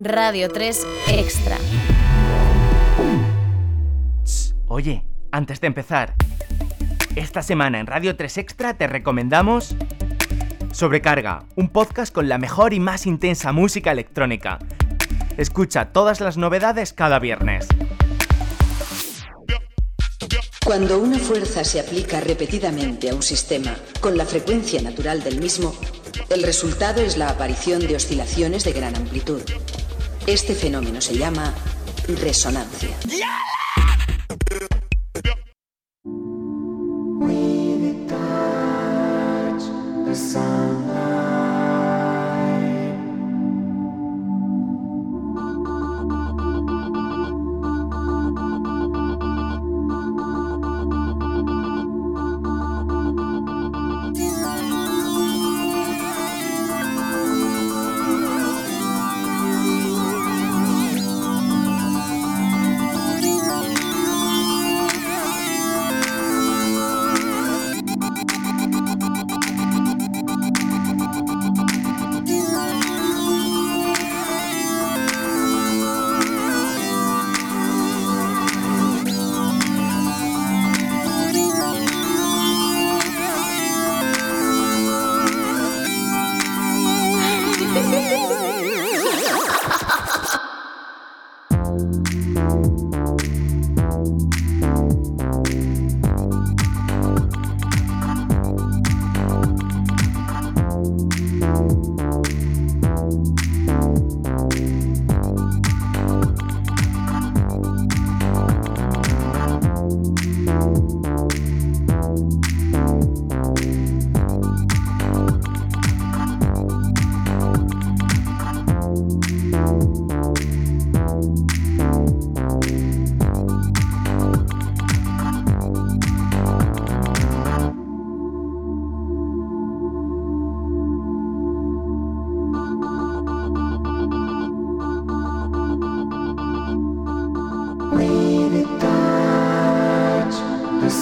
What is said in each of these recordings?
Radio 3 Extra. Oye, antes de empezar, esta semana en Radio 3 Extra te recomendamos Sobrecarga, un podcast con la mejor y más intensa música electrónica. Escucha todas las novedades cada viernes. Cuando una fuerza se aplica repetidamente a un sistema con la frecuencia natural del mismo, el resultado es la aparición de oscilaciones de gran amplitud. Este fenómeno se llama resonancia.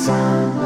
sun.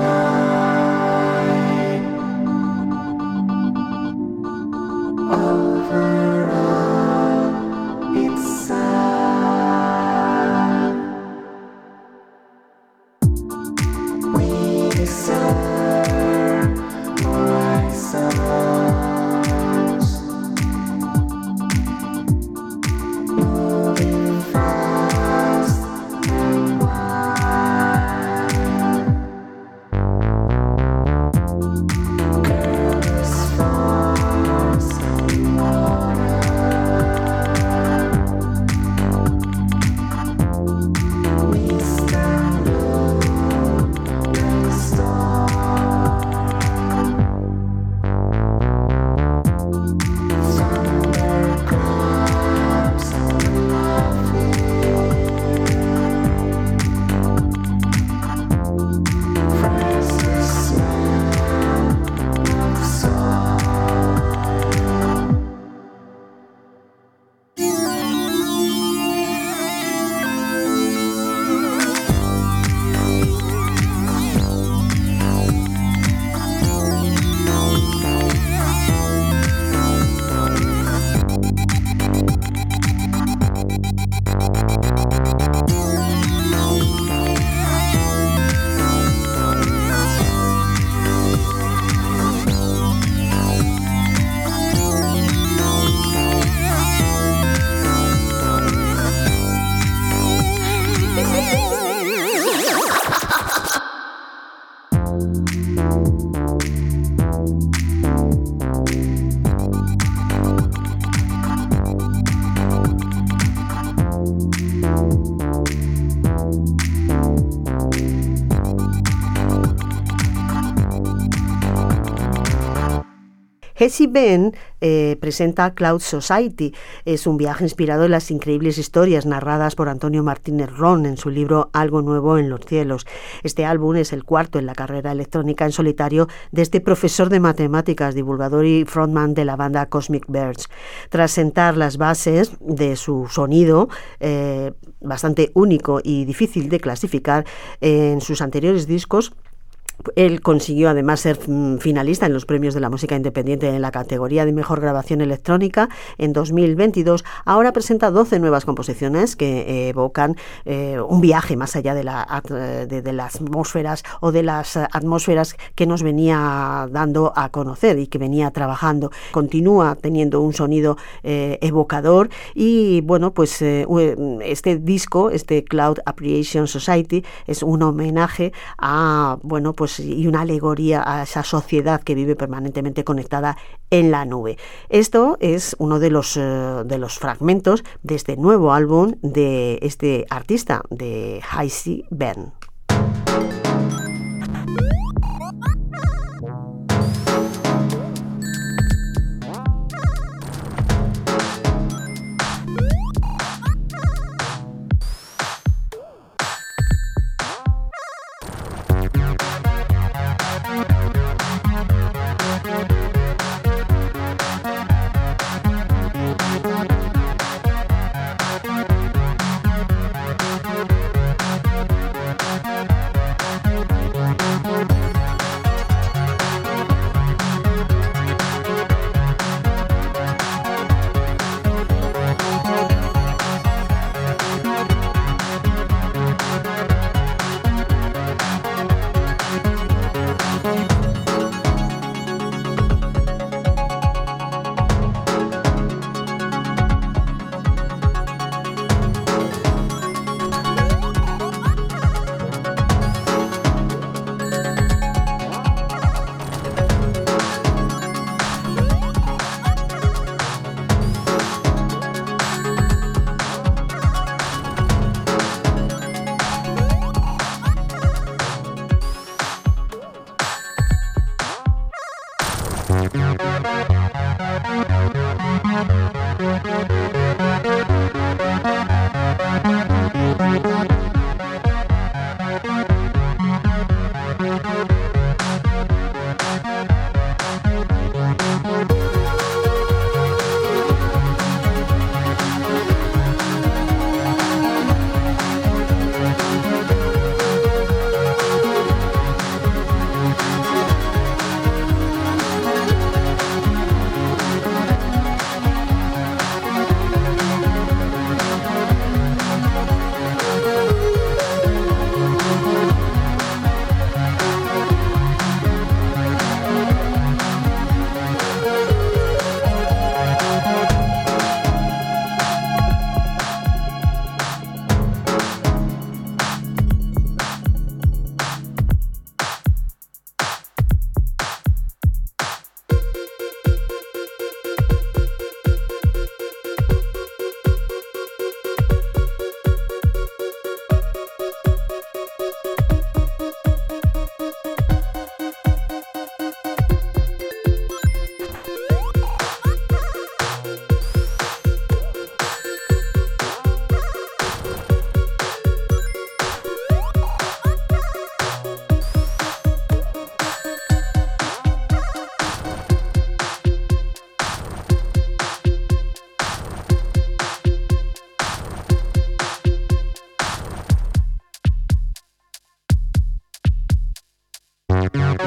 Jessie Ben eh, presenta Cloud Society. Es un viaje inspirado en las increíbles historias narradas por Antonio Martínez Ron en su libro Algo Nuevo en los Cielos. Este álbum es el cuarto en la carrera electrónica en solitario de este profesor de matemáticas, divulgador y frontman de la banda Cosmic Birds. Tras sentar las bases de su sonido, eh, bastante único y difícil de clasificar, en sus anteriores discos, Él consiguió además ser mm, finalista en los premios de la música independiente en la categoría de mejor grabación electrónica en 2022. Ahora presenta 12 nuevas composiciones que evocan eh, un viaje más allá de, la, de, las atmósferas o de las atmósferas que nos venía dando a conocer y que venía trabajando. Continúa teniendo un sonido eh, evocador y bueno, pues eh, este disco, este Cloud Appreciation Society, es un homenaje a, bueno, pues y una alegoría a esa sociedad que vive permanentemente conectada en la nube. Esto es uno de los, eh, de los fragmentos de este nuevo álbum de este artista, de Heisey Ben. Yeah.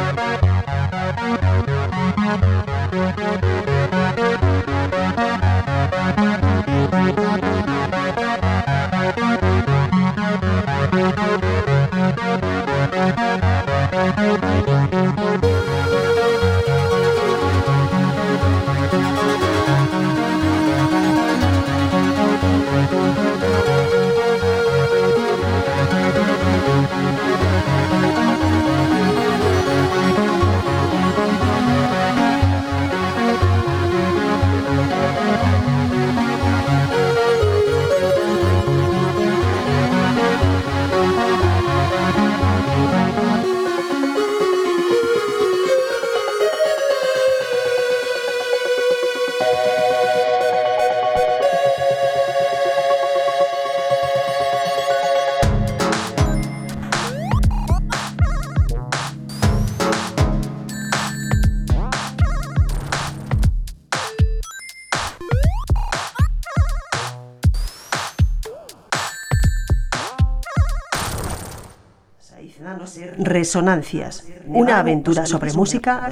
Resonancias, una aventura sobre música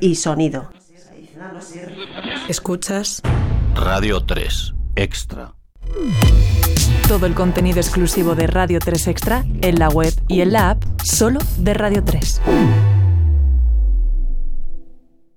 y sonido. Escuchas Radio 3 Extra. Todo el contenido exclusivo de Radio 3 Extra en la web y en la app solo de Radio 3.